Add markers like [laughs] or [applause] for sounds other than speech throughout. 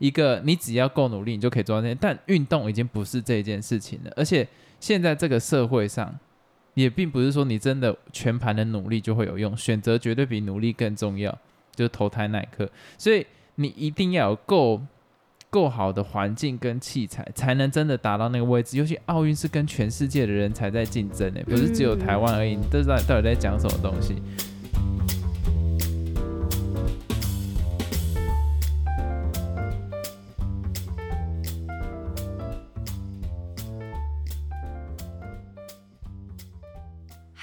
一个你只要够努力，你就可以做到那。但运动已经不是这件事情了，而且现在这个社会上，也并不是说你真的全盘的努力就会有用，选择绝对比努力更重要，就是投胎那一刻。所以你一定要有够够好的环境跟器材，才能真的达到那个位置。尤其奥运是跟全世界的人才在竞争呢，不是只有台湾而已。你都知道到底在讲什么东西？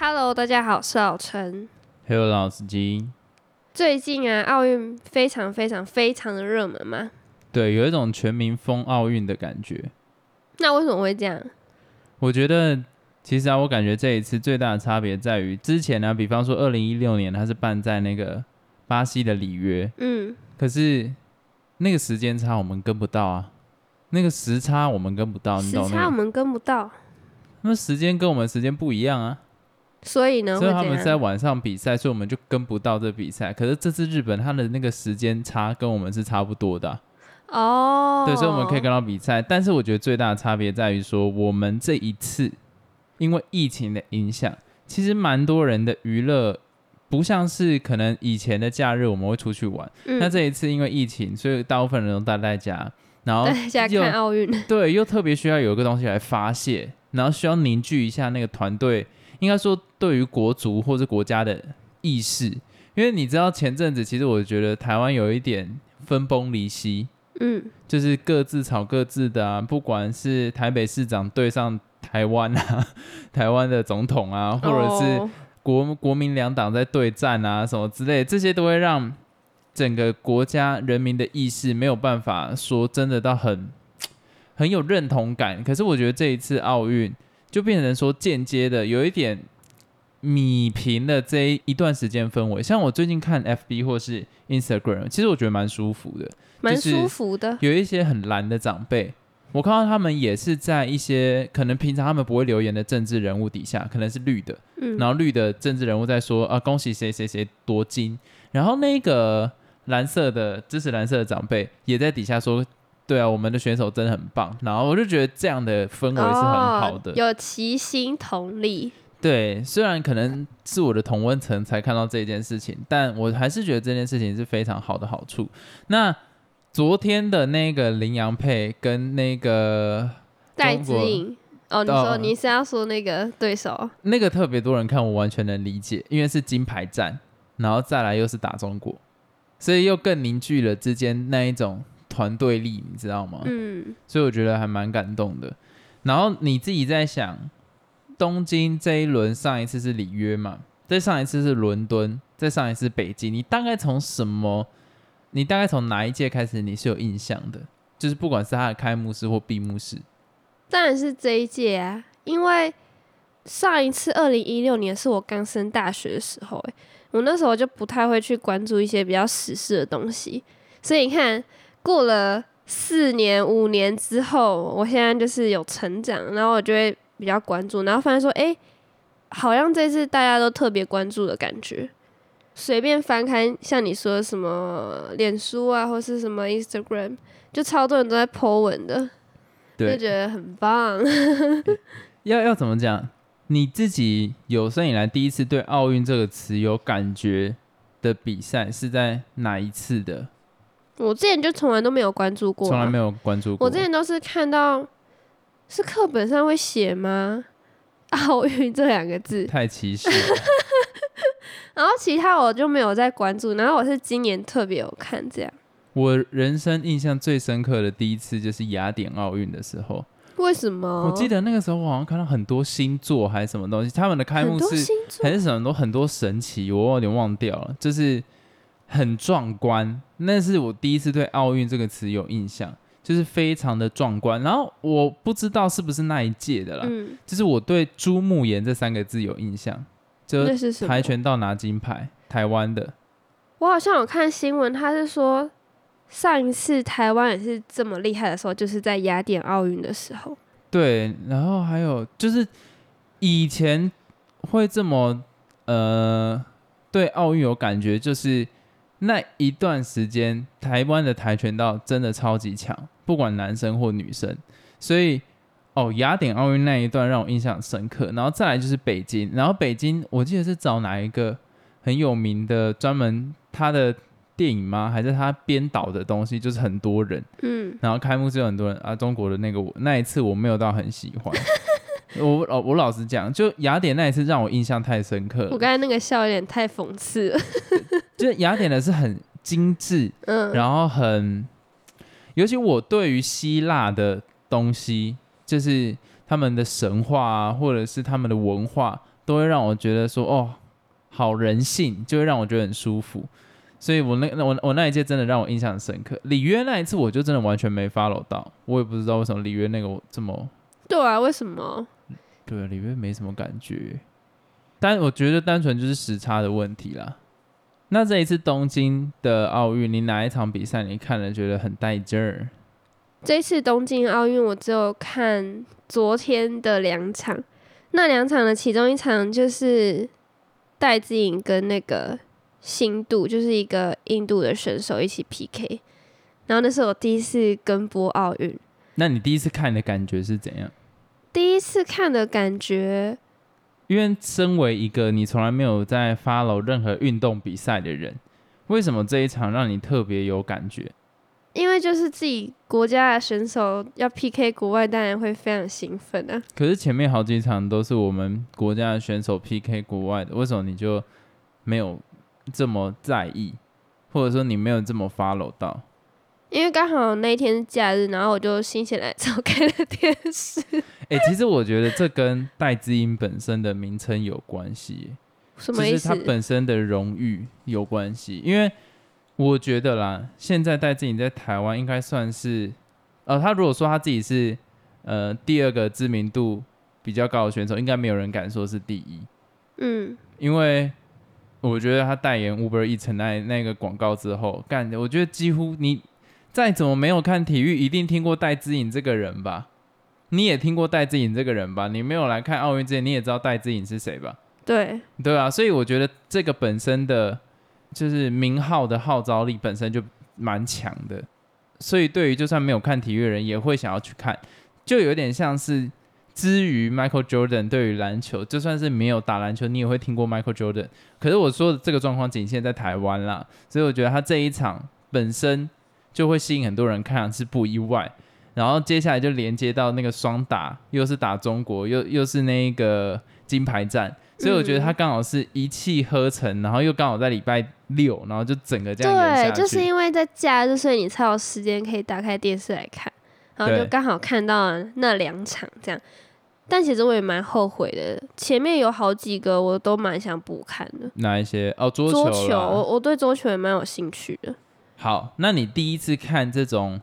Hello，大家好，我是老陈。Hello，老司机。最近啊，奥运非常非常非常的热门嘛。对，有一种全民疯奥运的感觉。那为什么会这样？我觉得，其实啊，我感觉这一次最大的差别在于，之前呢、比方说二零一六年，它是办在那个巴西的里约，嗯，可是那个时间差我们跟不到啊，那个时差我们跟不到，你时懂吗？时？差我们跟不到，那时间跟我们时间不一样啊，所以呢，所以他？们在晚上比赛，所以我们就跟不到这比赛。可是这次日本他的那个时间差跟我们是差不多的啊、哦，对，所以我们可以跟到比赛。但是我觉得最大的差别在于说，我们这一次因为疫情的影响，其实蛮多人的娱乐不像是可能以前的假日我们会出去玩，嗯那这一次因为疫情，所以大部分人都待在家，然后 [laughs] 看奥运，对又特别需要有一个东西来发泄，然后需要凝聚一下那个团队，应该说对于国足或是国家的意识，因为你知道前阵子其实我觉得台湾有一点分崩离析。嗯，就是各自吵各自的啊，不管是台北市长对上台湾啊，[laughs] 台湾的总统啊，或者是哦国国民两党在对战啊，什么之类的，这些都会让整个国家人民的意识没有办法说真的到很 [tsk] 很有认同感。可是我觉得这一次奥运就变成说间接的有一点米平的这一段时间氛围。像我最近看 FB 或是 Instagram，其实我觉得蛮舒服的。蛮舒服的。有一些很蓝的长辈，我看到他们也是在一些可能平常他们不会留言的政治人物底下，可能是绿的，嗯，然后绿的政治人物在说啊恭喜谁谁谁夺金，然后那个蓝色的支持蓝色的长辈也在底下说。对啊，我们的选手真的很棒，然后我就觉得这样的氛围是很好的。哦有齐心同力。对，虽然可能是我的同温层才看到这件事情，但我还是觉得这件事情是非常好的好处。那昨天的那个羚羊配跟那个戴子颖，哦，你哦说你是要说那个对手？那个特别多人看，我完全能理解，因为是金牌战，然后再来又是打中国，所以又更凝聚了之间那一种团队力，你知道吗？嗯，所以我觉得还蛮感动的。然后你自己在想，东京这一轮上一次是里约嘛，再上一次是伦敦，再上一次北京，你大概从什么？你大概从哪一届开始你是有印象的？就是不管是它的开幕式或闭幕式，当然是这一届啊，因为上一次二零一六年是我刚升大学的时候、欸，我那时候就不太会去关注一些比较时事的东西，所以你看，过了四年五年之后，我现在就是有成长，然后我就会比较关注，然后发现说，哎、好像这次大家都特别关注的感觉。随便翻开，像你说的什么脸书啊，或是什么 Instagram，就超多人都在 po 文的，就，觉得很棒。[laughs] 要要怎么讲？你自己有生以来第一次对奥运这个词有感觉的比赛是在哪一次的？我之前就从来都没有关注过、啊，从来没有关注过。我之前都是看到是课本上会写吗？奥运这两个字，太歧视了。[laughs] 然后其他我就没有再关注，然后我是今年特别有看这样，我人生印象最深刻的第一次就是雅典奥运的时候，为什么？我记得那个时候我好像看到很多星座还是什么东西，他们的开幕式还是什么都很多神奇，我有点忘掉了，就是很壮观。那是我第一次对奥运这个词有印象，就是非常的壮观。然后我不知道是不是那一届的啦，嗯，就是我对朱慕言这三个字有印象，就是跆？拳道拿金牌，台湾的。我好像有看新闻，他是说上一次台湾也是这么厉害的时候，就是在雅典奥运的时候。对，然后还有就是以前会这么呃对奥运有感觉，就是那一段时间，台湾的跆拳道真的超级强，不管男生或女生。所以，哦，雅典奥运那一段让我印象深刻。然后再来就是北京，然后北京我记得是找哪一个很有名的专门他的电影吗？还是他编导的东西？就是很多人，嗯，然后开幕式有很多人啊。中国的那个我那一次我没有到很喜欢。[laughs] 我老我老实讲，就雅典那一次让我印象太深刻了。我刚才那个笑有点太讽刺了。就是雅典的是很精致，嗯，然后很，尤其我对于希腊的东西，就是他们的神话啊，或者是他们的文化，都会让我觉得说，哦，好人性，就会让我觉得很舒服。所以我那那我我那一届真的让我印象深刻。里约那一次我就真的完全没 follow 到，我也不知道为什么里约那个我这么对啊，为什么？对里约没什么感觉，但我觉得单纯就是时差的问题啦。那这一次东京的奥运，你哪一场比赛你看了觉得很带劲儿？这次东京奥运我只有看昨天的两场，那两场的其中一场就是戴资颖跟那个新度，就是一个印度的选手一起 PK，然后那是我第一次跟播奥运，那你第一次看的感觉是怎样？第一次看的感觉，因为身为一个你从来没有在 follow 任何运动比赛的人，为什么这一场让你特别有感觉？因为就是自己国家的选手要 PK 国外，当然会非常兴奋啊。可是前面好几场都是我们国家的选手 PK 国外的，为什么你就没有这么在意，或者说你没有这么 follow 到？因为刚好那一天是假日，然后我就心血来潮 [laughs] 开了电视。哎、其实我觉得这跟戴资颖本身的名称有关系耶，什么意思就是他？本身的荣誉有关系。因为我觉得啦，现在戴志颖在台湾应该算是，呃，他如果说他自己是呃第二个知名度比较高的选手，应该没有人敢说是第一，嗯，因为我觉得他代言 Uber Eats 那那个广告之后，干，我觉得几乎你再怎么没有看体育，一定听过戴资颖这个人吧？你也听过戴资颖这个人吧？你没有来看奥运之前，你也知道戴资颖是谁吧？对，对啊，所以我觉得这个本身的就是名号的号召力本身就蛮强的，所以对于就算没有看体育的人也会想要去看，就有点像是之于 Michael Jordan 对于篮球，就算是没有打篮球，你也会听过 Michael Jordan。可是我说的这个状况仅限在台湾啦，所以我觉得他这一场本身就会吸引很多人看，是不意外。然后接下来就连接到那个双打，又是打中国，又又是那个金牌战，所以我觉得他刚好是一气呵成，然后又刚好在礼拜六，然后就整个这样对，就是因为在假日，所以你才有时间可以打开电视来看，然后就刚好看到了那两场这样。但其实我也蛮后悔的，前面有好几个我都蛮想补看的。哪一些？哦，桌桌球球，啦我我对桌球也蛮有兴趣的。好，那你第一次看这种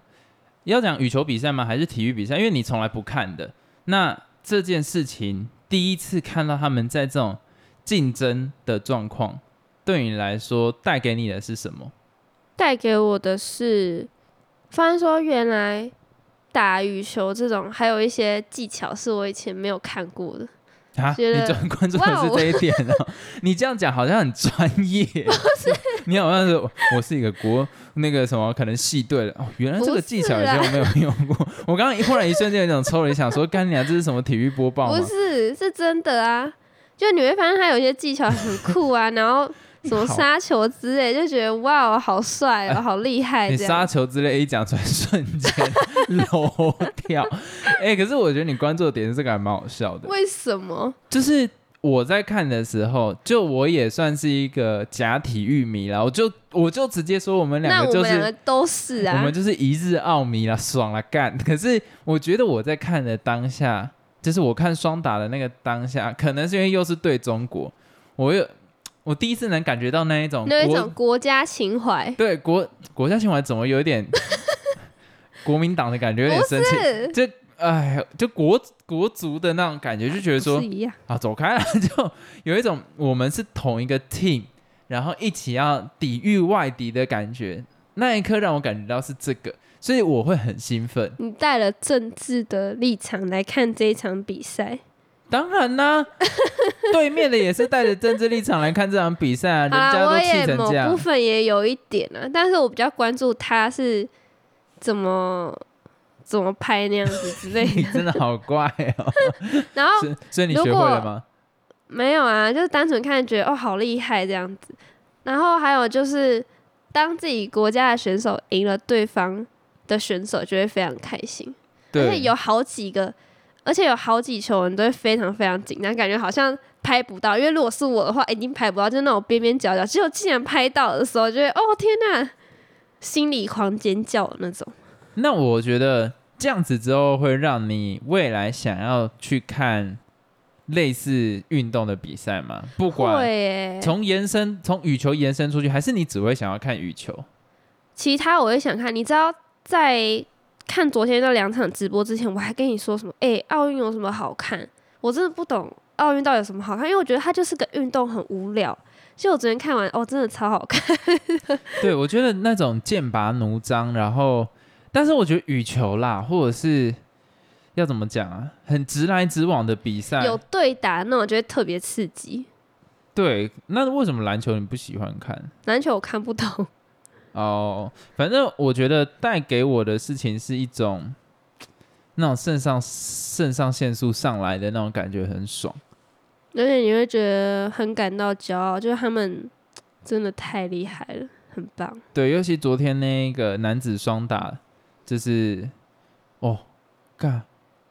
要讲羽球比赛吗？还是体育比赛？因为你从来不看的。那这件事情第一次看到他们在这种竞争的状况，对你来说带给你的是什么？带给我的是，发现说原来打羽球这种还有一些技巧是我以前没有看过的。啊，你专关注的是这一点哦。你这样讲好像很专业，[laughs] [laughs] 你好像是我是一个国那个什么可能系队的哦，原来这个技巧以前我没有用过。我刚刚一忽然一瞬间有一种抽了一想说，干娘啊，这是什么体育播报吗不？是，是真的啊！就你会发现他有些技巧很酷啊，然后 [laughs] 什么杀球之类，就觉得哇，好帅哦，好厉害你杀。球之类一讲出来，瞬间 [laughs] 漏掉。哎、可是我觉得你关注的点是这个还蛮好笑的，为什么？就是我在看的时候，就我也算是一个假体育迷啦，我就我就直接说我们两个就是我们都是啊我们。就是一日奥迷啦，爽了干。可是我觉得我在看的当下，就是我看双打的那个当下，可能是因为又是对中国，我又我第一次能感觉到那一种国那一种国家情怀，对国国家情怀怎么有一点 [laughs] 国民党的感觉，有点不生气。是就哎，就国国足的那种感觉，就觉得说。啊，走开了，[laughs] 就有一种我们是同一个 team，然后一起要抵御外敌的感觉。那一刻让我感觉到是这个，所以我会很兴奋。你带了政治的立场来看这一场比赛，当然啦、[laughs] 对面的也是带着政治立场来看这场比赛啊，人家都气成这样。部分也有一点啊，但是我比较关注他是怎么怎么拍那样子之类你的。[laughs] 真的好怪哦！[laughs] 然后所以你学会如果了吗？没有啊，就是单纯看觉得哦好厉害这样子。然后还有就是，当自己国家的选手赢了对方的选手，就会非常开心。而且对，有好几个，而且有好几球人都会非常非常紧张，感觉好像拍不到。因为如果是我的话，一定拍不到，就是那种边边角角。只有竟然拍到的时候，就会哦天呐，心里狂尖叫的那种。那我觉得这样子之后会让你未来想要去看类似运动的比赛吗？不管会，从延伸从羽球延伸出去，还是你只会想要看羽球？其他我也想看。你知道，在看昨天那两场直播之前，我还跟你说什么？哎、奥运有什么好看？我真的不懂奥运到底有什么好看，因为我觉得它就是个运动，很无聊。其实我昨天看完，哦，真的超好看。[laughs] 对，我觉得那种剑拔弩张，然后，但是我觉得羽球啦，或者是要怎么讲啊，很直来直往的比赛，有对打那，我觉得特别刺激。对。那为什么篮球你不喜欢看？篮球我看不懂，哦，反正我觉得带给我的事情是一种那种肾上肾上腺素上来的那种感觉，很爽。而且你会觉得很感到骄傲，就是他们真的太厉害了，很棒。对，尤其昨天那个男子双打，就是哦，干，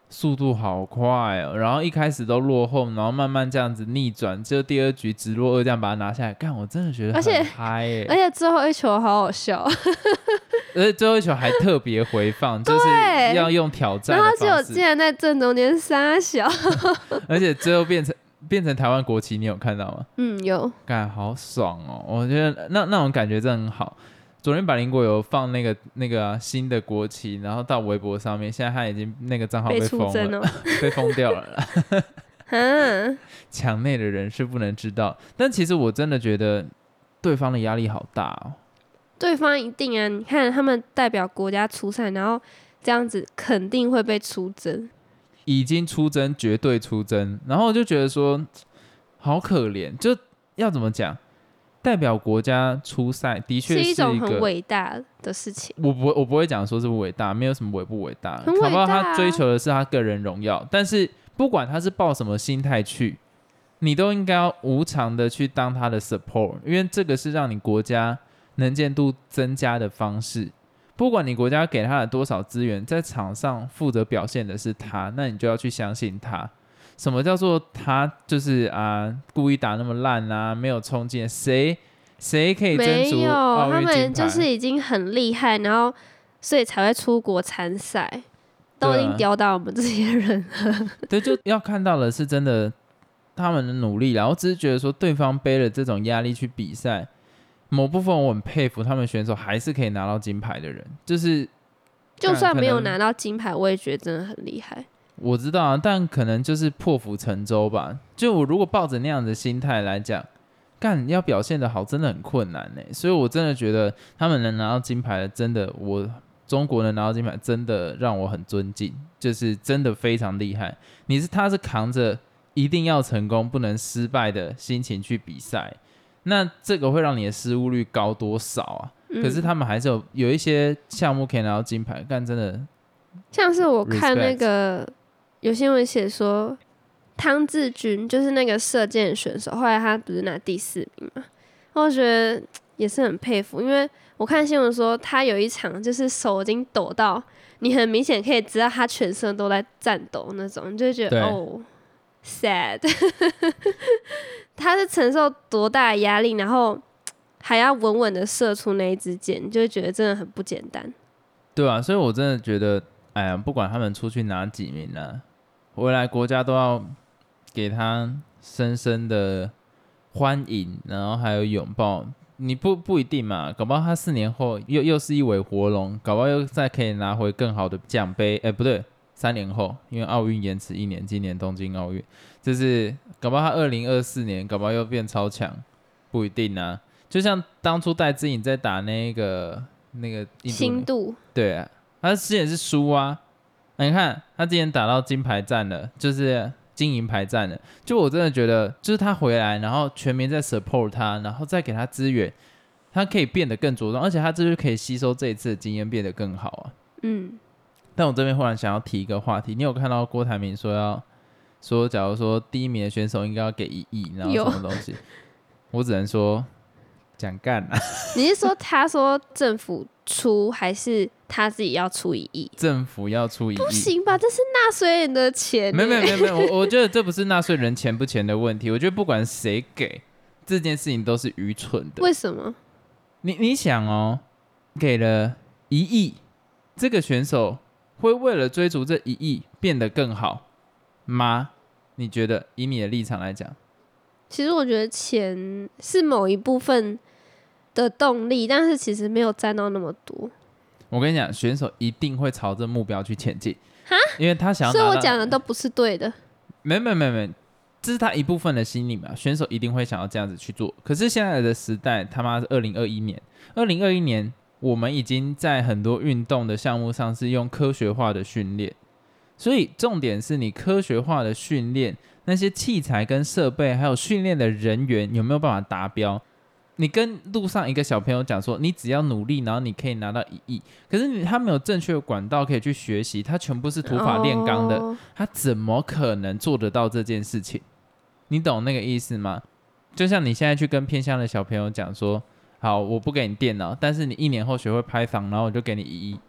速度好快哦，然后一开始都落后，然后慢慢这样子逆转，就第二局直落二这样把它拿下来，干，我真的觉得而且很嗨耶、而且最后一球好好笑，[laughs] 而且最后一球还特别回放，[laughs] 就是要用挑战的然后结果竟，然在正中间撒小，[laughs] 而且最后变成变成台湾国旗，你有看到吗？嗯，有干好爽哦！我觉得那那种感觉真的很好。昨天百灵果有放那个那个啊、新的国旗，然后到微博上面，现在他已经那个账号被被封了，[laughs] 被封掉了。[laughs] [laughs] 墙内的人是不能知道，但其实我真的觉得对方的压力好大哦。对方一定啊，你看他们代表国家出赛，然后这样子肯定会被出征，已经出征，绝对出征，然后我就觉得说，好可怜，就要怎么讲？代表国家出赛的确是一种很伟大的事情。我不会，我不会讲说是不伟大，没有什么伟不伟大，很伟搞不好大啊他追求的是他个人荣耀。但是不管他是抱什么心态去，你都应该要无偿的去当他的 support，因为这个是让你国家能见度增加的方式。不管你国家给他了多少资源，在场上负责表现的是他，那你就要去相信他。什么叫做他就是啊故意打那么烂啊，没有冲劲？谁谁可以争没有，他？们就是已经很厉害，然后所以才会出国参赛，都已经吊到我们这些人了。[laughs] 对，就要看到的是真的他们的努力啦。我只是觉得说，对方背了这种压力去比赛，某部分我很佩服他们选手还是可以拿到金牌的人。就是就算没有拿到金牌，我也觉得真的很厉害。我知道啊，但可能就是破釜沉舟吧。就我如果抱着那样的心态来讲，干要表现的好，真的很困难呢。所以我真的觉得他们能拿到金牌，真的我中国能拿到金牌，真的让我很尊敬，就是真的非常厉害。你是他是扛着一定要成功、不能失败的心情去比赛，那这个会让你的失误率高多少啊？可是嗯他们还是有有一些项目可以拿到金牌，但真的像是我看那 Respect 个有新闻写说，汤志军就是那个射箭选手，后来他不是拿第四名嘛？我觉得也是很佩服，因为我看新闻说他有一场就是手已经抖到，你很明显可以知道他全身都在颤抖那种，你就会觉得哦，sad，[laughs] 他是承受多大的压力，然后还要稳稳的射出那一支箭，你就会觉得真的很不简单。对啊，所以我真的觉得，哎呀，不管他们出去拿几名呢、回来国家都要给他深深的欢迎，然后还有拥抱。你不不一定嘛，搞不好他四年后又又是一尾活龙，搞不好又再可以拿回更好的奖杯。哎，不对，三年后，因为奥运延迟一年，今年东京奥运，就是搞不好他二零二四年搞不好又变超强，不一定啊。就像当初戴资颖在打那个那个印度对啊，他之前是输啊。那你看他之前打到金牌战了，就是金银牌战了。就我真的觉得，就是他回来，然后全民在 support 他，然后再给他资源，他可以变得更茁壮，而且他这就可以吸收这一次的经验，变得更好啊。嗯，但我这边忽然想要提一个话题，你有看到郭台铭说要说，假如说第一名的选手应该要给一亿，然后什么东西？我只能说讲干啊，[laughs] 你是说他说政府出，还是他自己要出一亿？政府要出一亿。不行吧？这是纳税人的钱、没有没有没有，有没有，我 [laughs] 我觉得这不是纳税人钱不钱的问题，我觉得不管谁给这件事情都是愚蠢的。为什么？你你想哦，给了一亿，这个选手会为了追逐这一亿变得更好吗？你觉得以你的立场来讲，其实我觉得钱是某一部分的动力，但是其实没有占到那么多。我跟你讲，选手一定会朝着目标去前进，因为他想要所以我讲的都不是对的。没没没没，这是他一部分的心理嘛。选手一定会想要这样子去做。可是现在的时代，他妈是二零二一年，二零二一年我们已经在很多运动的项目上是用科学化的训练，所以重点是你科学化的训练，那些器材跟设备，还有训练的人员有没有办法达标？你跟路上一个小朋友讲说，你只要努力，然后你可以拿到一亿。可是你他没有正确的管道可以去学习，他全部是土法炼钢的。哦他怎么可能做得到这件事情？你懂那个意思吗？就像你现在去跟偏乡的小朋友讲说，好，我不给你电脑，但是你一年后学会 Python，然后我就给你一亿。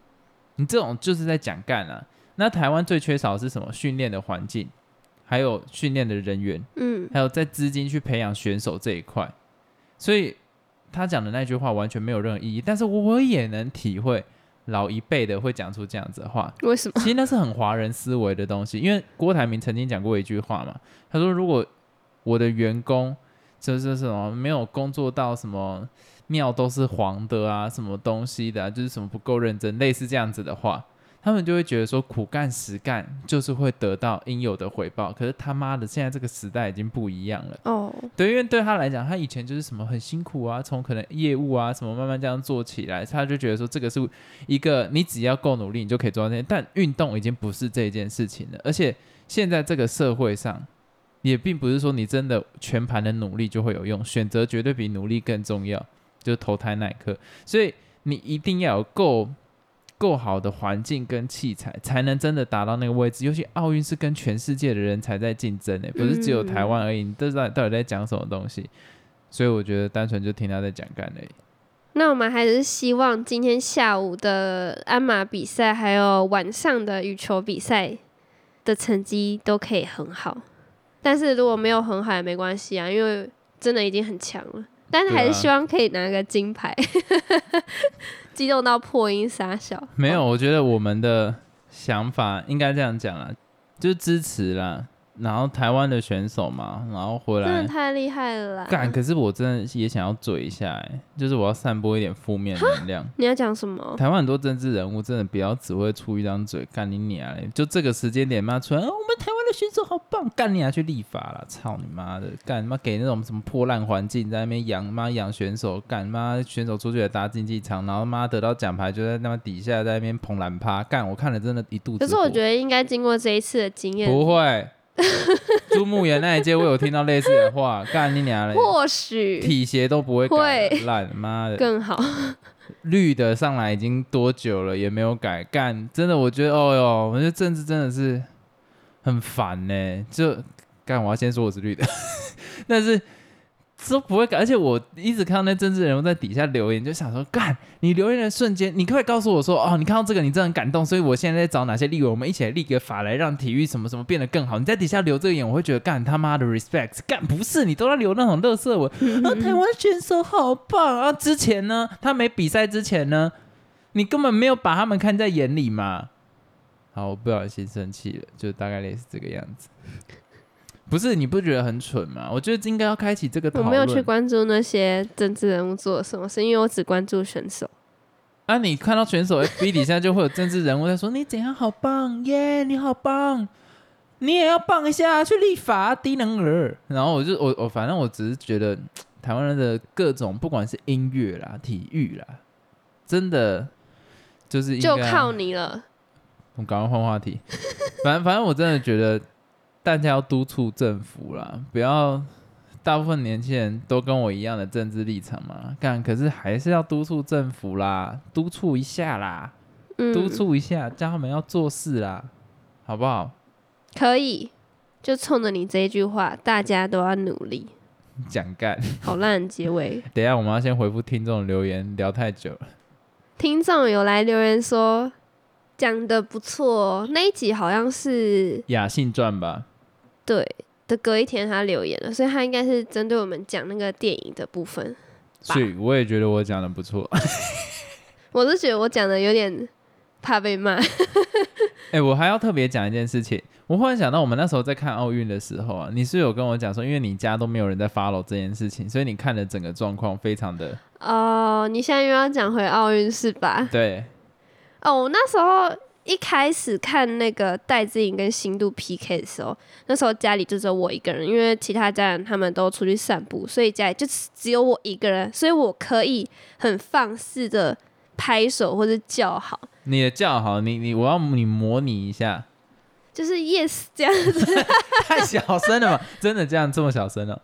你这种就是在讲干啊。那台湾最缺少的是什么？训练的环境，还有训练的人员，嗯，还有在资金去培养选手这一块。所以他讲的那句话完全没有任何意义。但是我也能体会老一辈的会讲出这样子的话，为什么？其实那是很华人思维的东西，因为郭台铭曾经讲过一句话嘛，他说如果我的员工就是什么没有工作到什么尿都是黄的啊，什么东西的、啊，就是什么不够认真，类似这样子的话，他们就会觉得说苦干实干就是会得到应有的回报。可是他妈的，现在这个时代已经不一样了。哦，对，因为对他来讲，他以前就是什么很辛苦啊，从可能业务啊什么慢慢这样做起来，他就觉得说这个是一个你只要够努力，你就可以做到这些。但运动已经不是这件事情了，而且现在这个社会上，也并不是说你真的全盘的努力就会有用，选择绝对比努力更重要，就是投胎那一刻。所以你一定要有够够好的环境跟器材，才能真的达到那个位置。尤其奥运是跟全世界的人才在竞争呢，不是只有台湾而已。你都知道到底在讲什么东西？所以我觉得单纯就听他在讲干而已。那我们还是希望今天下午的鞍马比赛，还有晚上的羽球比赛的成绩都可以很好。但是如果没有很好也没关系啊，因为真的已经很强了。但是还是希望可以拿个金牌，[laughs] 激动到破音傻笑。没有，我觉得我们的想法应该这样讲啊，就是支持啦。然后台湾的选手嘛，然后回来真的太厉害了啦！干。可是我真的也想要嘴一下、欸，就是我要散播一点负面能量。你要讲什么？台湾很多政治人物真的不要只会出一张嘴，干你娘嘞！就这个时间点嘛出来、啊，我们台湾的选手好棒，干你娘去立法了，操你妈的！干妈给那种什么破烂环境在那边养妈养选手，干妈选手出去也搭竞技场，然后妈得到奖牌就在那么底下在那边捧蓝趴，干我看了真的一肚子。可是我觉得应该经过这一次的经验，不会。[laughs] 朱木炎那一届我有听到类似的话，[laughs] 干你娘嘞！或许体协都不会改会烂，妈的！更好。绿的上来已经多久了，也没有改。干，真的，我觉得，哦哟，我觉得政治真的是很烦呢。就干，我要先说我是绿的，[laughs] 但是都不会改。而且我一直看到那政治人物在底下留言，就想说，干，你留言的瞬间，你可不可以告诉我说，哦，你看到这个，你真的很感动，所以我现在在找哪些立委，我们一起来立个法来让体育什么什么变得更好。你在底下留这个言，我会觉得干他妈的 respect，干不是你都在留那种乐色文，啊，台湾选手好棒啊！之前呢，他没比赛之前呢，你根本没有把他们看在眼里嘛。好，我不小心生气了，就大概类似这个样子。不是你不觉得很蠢吗？我觉得应该要开启这个讨论。我没有去关注那些政治人物做了什么是，因为我只关注选手。啊，你看到选手 FB 底下就会有政治人物在说你怎样好棒耶你好棒，你也要棒一下，去立法低能儿。然后我就我我反正我只是觉得台湾人的各种不管是音乐啦、体育啦，真的就是应就该靠你了。我们赶快换话题。反正反正我真的觉得大家要督促政府啦，不要大部分年轻人都跟我一样的政治立场嘛。干，可是还是要督促政府啦，督促一下啦，嗯，督促一下，叫他们要做事啦，好不好？可以，就冲着你这一句话，大家都要努力。讲干。好烂的结尾。[laughs] 等一下我们要先回复听众留言，聊太久了。听众有来留言说讲的不错哦，那一集好像是雅信传吧，对的，隔一天他留言了，所以他应该是针对我们讲那个电影的部分。所以我也觉得我讲的不错。[laughs] 我是觉得我讲的有点怕被骂，[laughs] 哎、我还要特别讲一件事情。我忽然想到，我们那时候在看奥运的时候啊，你是有跟我讲说，因为你家都没有人在 follow 这件事情，所以你看的整个状况非常的哦，你现在又要讲回奥运是吧？对。哦，我那时候一开始看那个戴志颖跟新度 PK 的时候，那时候家里就只有我一个人，因为其他家人他们都出去散步，所以家里就只只有我一个人，所以我可以很放肆的拍手或者叫好，你的叫好，你你我要你模拟一下，就是 yes 这样子。[laughs] 太小声了嘛，真的这样这么小声了、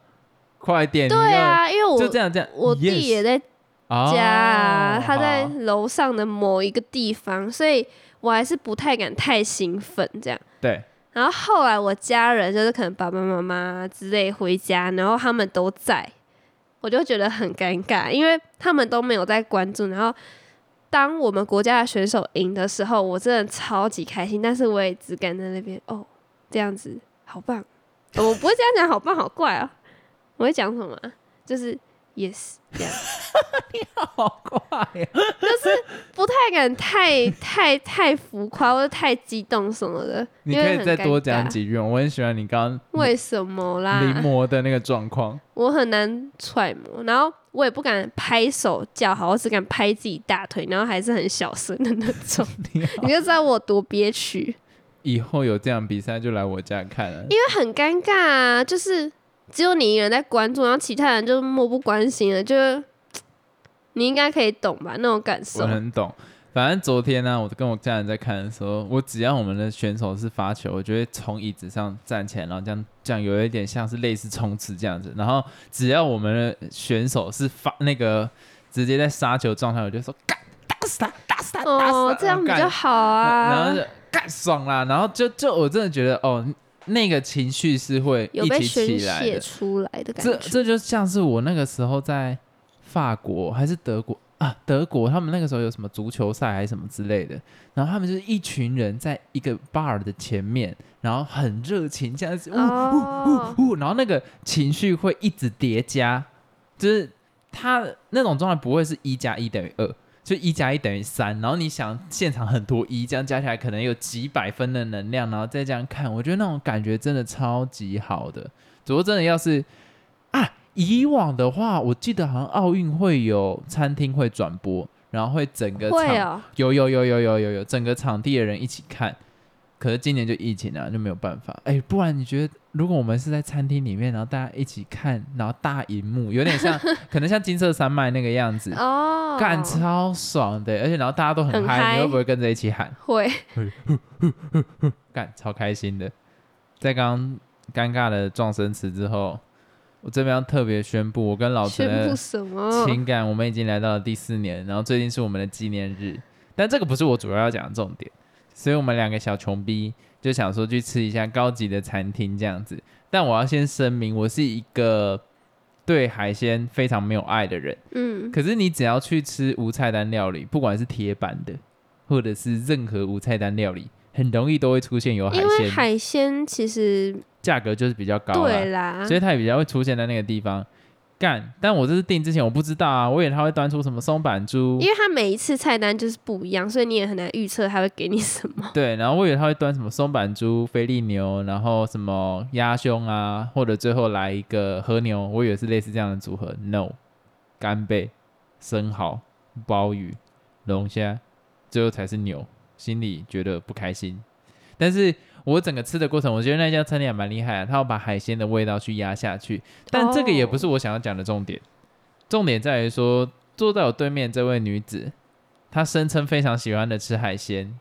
快点，对，啊，因为我就这样这样，我弟也在哦家啊，他在楼上的某一个地方，所以我还是不太敢太兴奋这样。对，然后后来我家人就是可能爸爸妈妈之类回家，然后他们都在，我就觉得很尴尬，因为他们都没有在关注。然后当我们国家的选手赢的时候，我真的超级开心，但是我也只敢在那边哦，这样子好棒。哦我不会这样讲，好棒好怪啊！我会讲什么啊？就是 yes 这样。[laughs] 好快呀、就是不太敢太 [laughs] 太太浮夸或者太激动什么的，你可以再多。讲几句，我很喜欢你刚刚为什么啦？临摹的那个状况。我很难揣摩，然后我也不敢拍手叫好，我只敢拍自己大腿，然后还是很小声的那种，[laughs] 你你就知道我多憋屈，以后有这样比赛就来我家看了。因为很尴尬啊，就是只有你一个人在关注，然后其他人就漠不关心了，就 [tsk] 你应该可以懂吧那种感受我。很懂。反正昨天呢、我跟我家人在看的时候，我只要我们的选手是发球，我就会从椅子上站起来，然后这样这样有一点像是类似冲刺这样子。然后只要我们的选手是发那个直接在杀球状态，我就说干打死他，打死他，哦，这样比较好啊。然后就干爽啦，然后就就我真的觉得哦，那个情绪是会有被一起宣泄起来的。出来的感觉。这这就像是我那个时候在法国还是德国啊，德国他们那个时候有什么足球赛还是什么之类的，然后他们就是一群人在一个 bar 的前面，然后很热情这样子，呜呜，呜，然后那个情绪会一直叠加，就是他那种状态不会是一加一等于二，就一加一等于三。然后你想现场很多一，这样加起来可能有几百分的能量，然后再这样看，我觉得那种感觉真的超级好的。只不过真的要是啊，以往的话，我记得好像奥运会有餐厅会转播，然后会整个场、有有有有有有有整个场地的人一起看。可是今年就疫情啊，就没有办法。哎、不然你觉得，如果我们是在餐厅里面，然后大家一起看，然后大荧幕，有点像，[laughs] 可能像金色山脉那个样子，哦，干、超爽的。而且然后大家都很嗨，你会不会跟着一起喊？会干，超开心的。在刚刚尴尬的撞声词之后，我这边要特别宣布，我跟老陈的？情感，我们已经来到了第四年，然后最近是我们的纪念日，但这个不是我主要要讲的重点，所以我们两个小穷逼就想说去吃一下高级的餐厅这样子。但我要先声明，我是一个对海鲜非常没有爱的人。嗯，可是你只要去吃无菜单料理，不管是铁板的，或者是任何无菜单料理，很容易都会出现有海因为鲜，海鲜其实价格就是比较高对啦，啦，所以它也比较会出现在那个地方。干，但我这次订之前我不知道啊，我以为他会端出什么松板猪因，为他每一次菜单就是不一样，所以你也很难预测他会给你什么。对，然后我以为他会端什么松板猪、菲力牛，然后什么鸭胸啊，或者最后来一个和牛，我以为是类似这样的组合。No，干贝、生蚝、鲍鱼、龙虾，最后才是牛，心里觉得不开心。但是我整个吃的过程，我觉得那家餐厅也蛮厉害啊，他要把海鲜的味道去压下去。但这个也不是我想要讲的重点，重点在于说，坐在我对面这位女子，她声称非常喜欢的吃海鲜，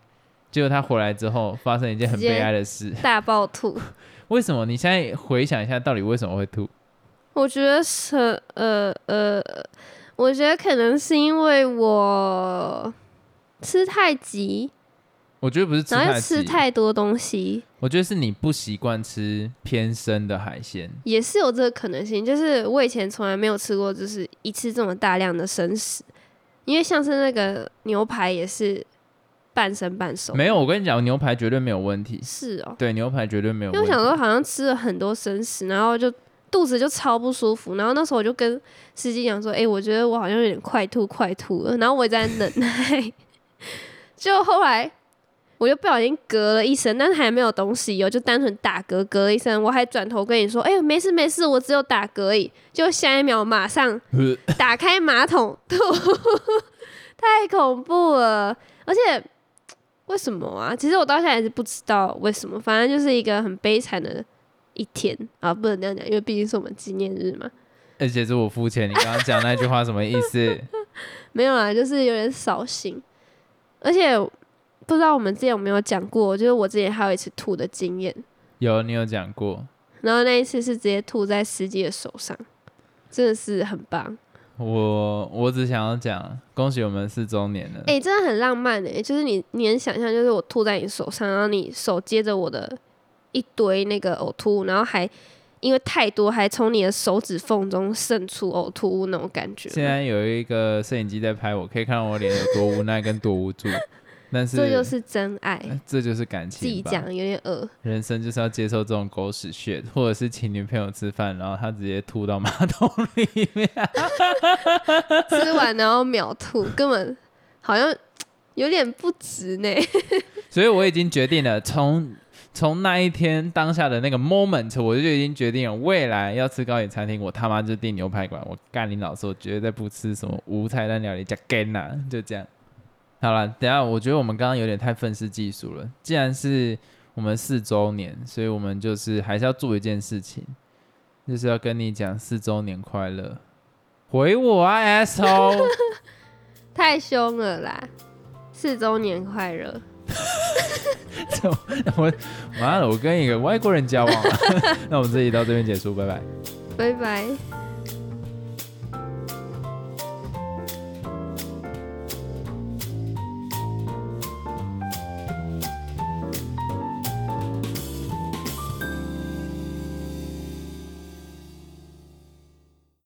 结果她回来之后发生一件很悲哀的事。大爆吐，[laughs] 为什么？你现在回想一下，到底为什么会吐？我觉得是呃呃，我觉得可能是因为我吃太急，我觉得不是吃然后又吃太多东西，我觉得是你不习惯吃偏生的海鲜。也是有这个可能性。就是我以前从来没有吃过，就是一次这么大量的生食，因为像是那个牛排也是半生半熟，没有，我跟你讲，牛排绝对没有问题。是哦。对，牛排绝对没有问题。因为我想说，好像吃了很多生食，然后就肚子就超不舒服。然后那时候我就跟司机讲说：“哎、我觉得我好像有点快吐，快吐了。”然后我也在忍耐。[laughs] 就后来我就不小心隔了一声，但是还没有东西哦，就单纯打嗝，嗝了一声。我还转头跟你说：“哎、呦，没事没事，我只有打嗝而已。”就下一秒马上呃 [laughs] 打开马桶吐，[laughs] 太恐怖了！而且为什么啊？其实我到现在还是不知道为什么，反正就是一个很悲惨的一天啊，不能这样讲，因为毕竟是我们纪念日嘛。而且是我付钱，你刚刚讲那句话什么意思？[laughs] 没有啊，就是有点扫兴，而且不知道我们之前有没有讲过，就是我之前还有一次吐的经验，有，你有讲过。然后那一次是直接吐在司机的手上，真的是很棒。我我只想要讲，恭喜我们四周年了。哎、真的很浪漫哎、就是你你能想象，就是我吐在你手上，然后你手接着我的一堆那个呕吐物，然后还因为太多，还从你的手指缝中渗出呕吐物那种感觉。现在有一个摄影机在拍我，可以看到我脸有多无奈跟多无助。但是这就是真爱，这就是感情自己。讲有点恶。人生就是要接受这种狗屎 shit，或者是请女朋友吃饭，然后她直接吐到马桶里面。[laughs] 吃完然后秒吐，根本好像有点不值呢。[laughs] 所以我已经决定了，从从那一天当下的那个 moment，我就已经决定了，未来要吃高级餐厅，我他妈就订牛排馆。我干你老师，我绝对不吃什么无菜单料理加 g a 就这样。好了，等下我觉得我们刚刚有点太愤世嫉俗了。既然是我们四周年，所以我们就是还是要做一件事情，就是要跟你讲四周年快乐。回我啊，asshole！太凶了啦！四周年快乐！[laughs] 我妈的，我跟一个外国人交往了。[laughs] 那我们这集到这边结束，拜拜。拜拜。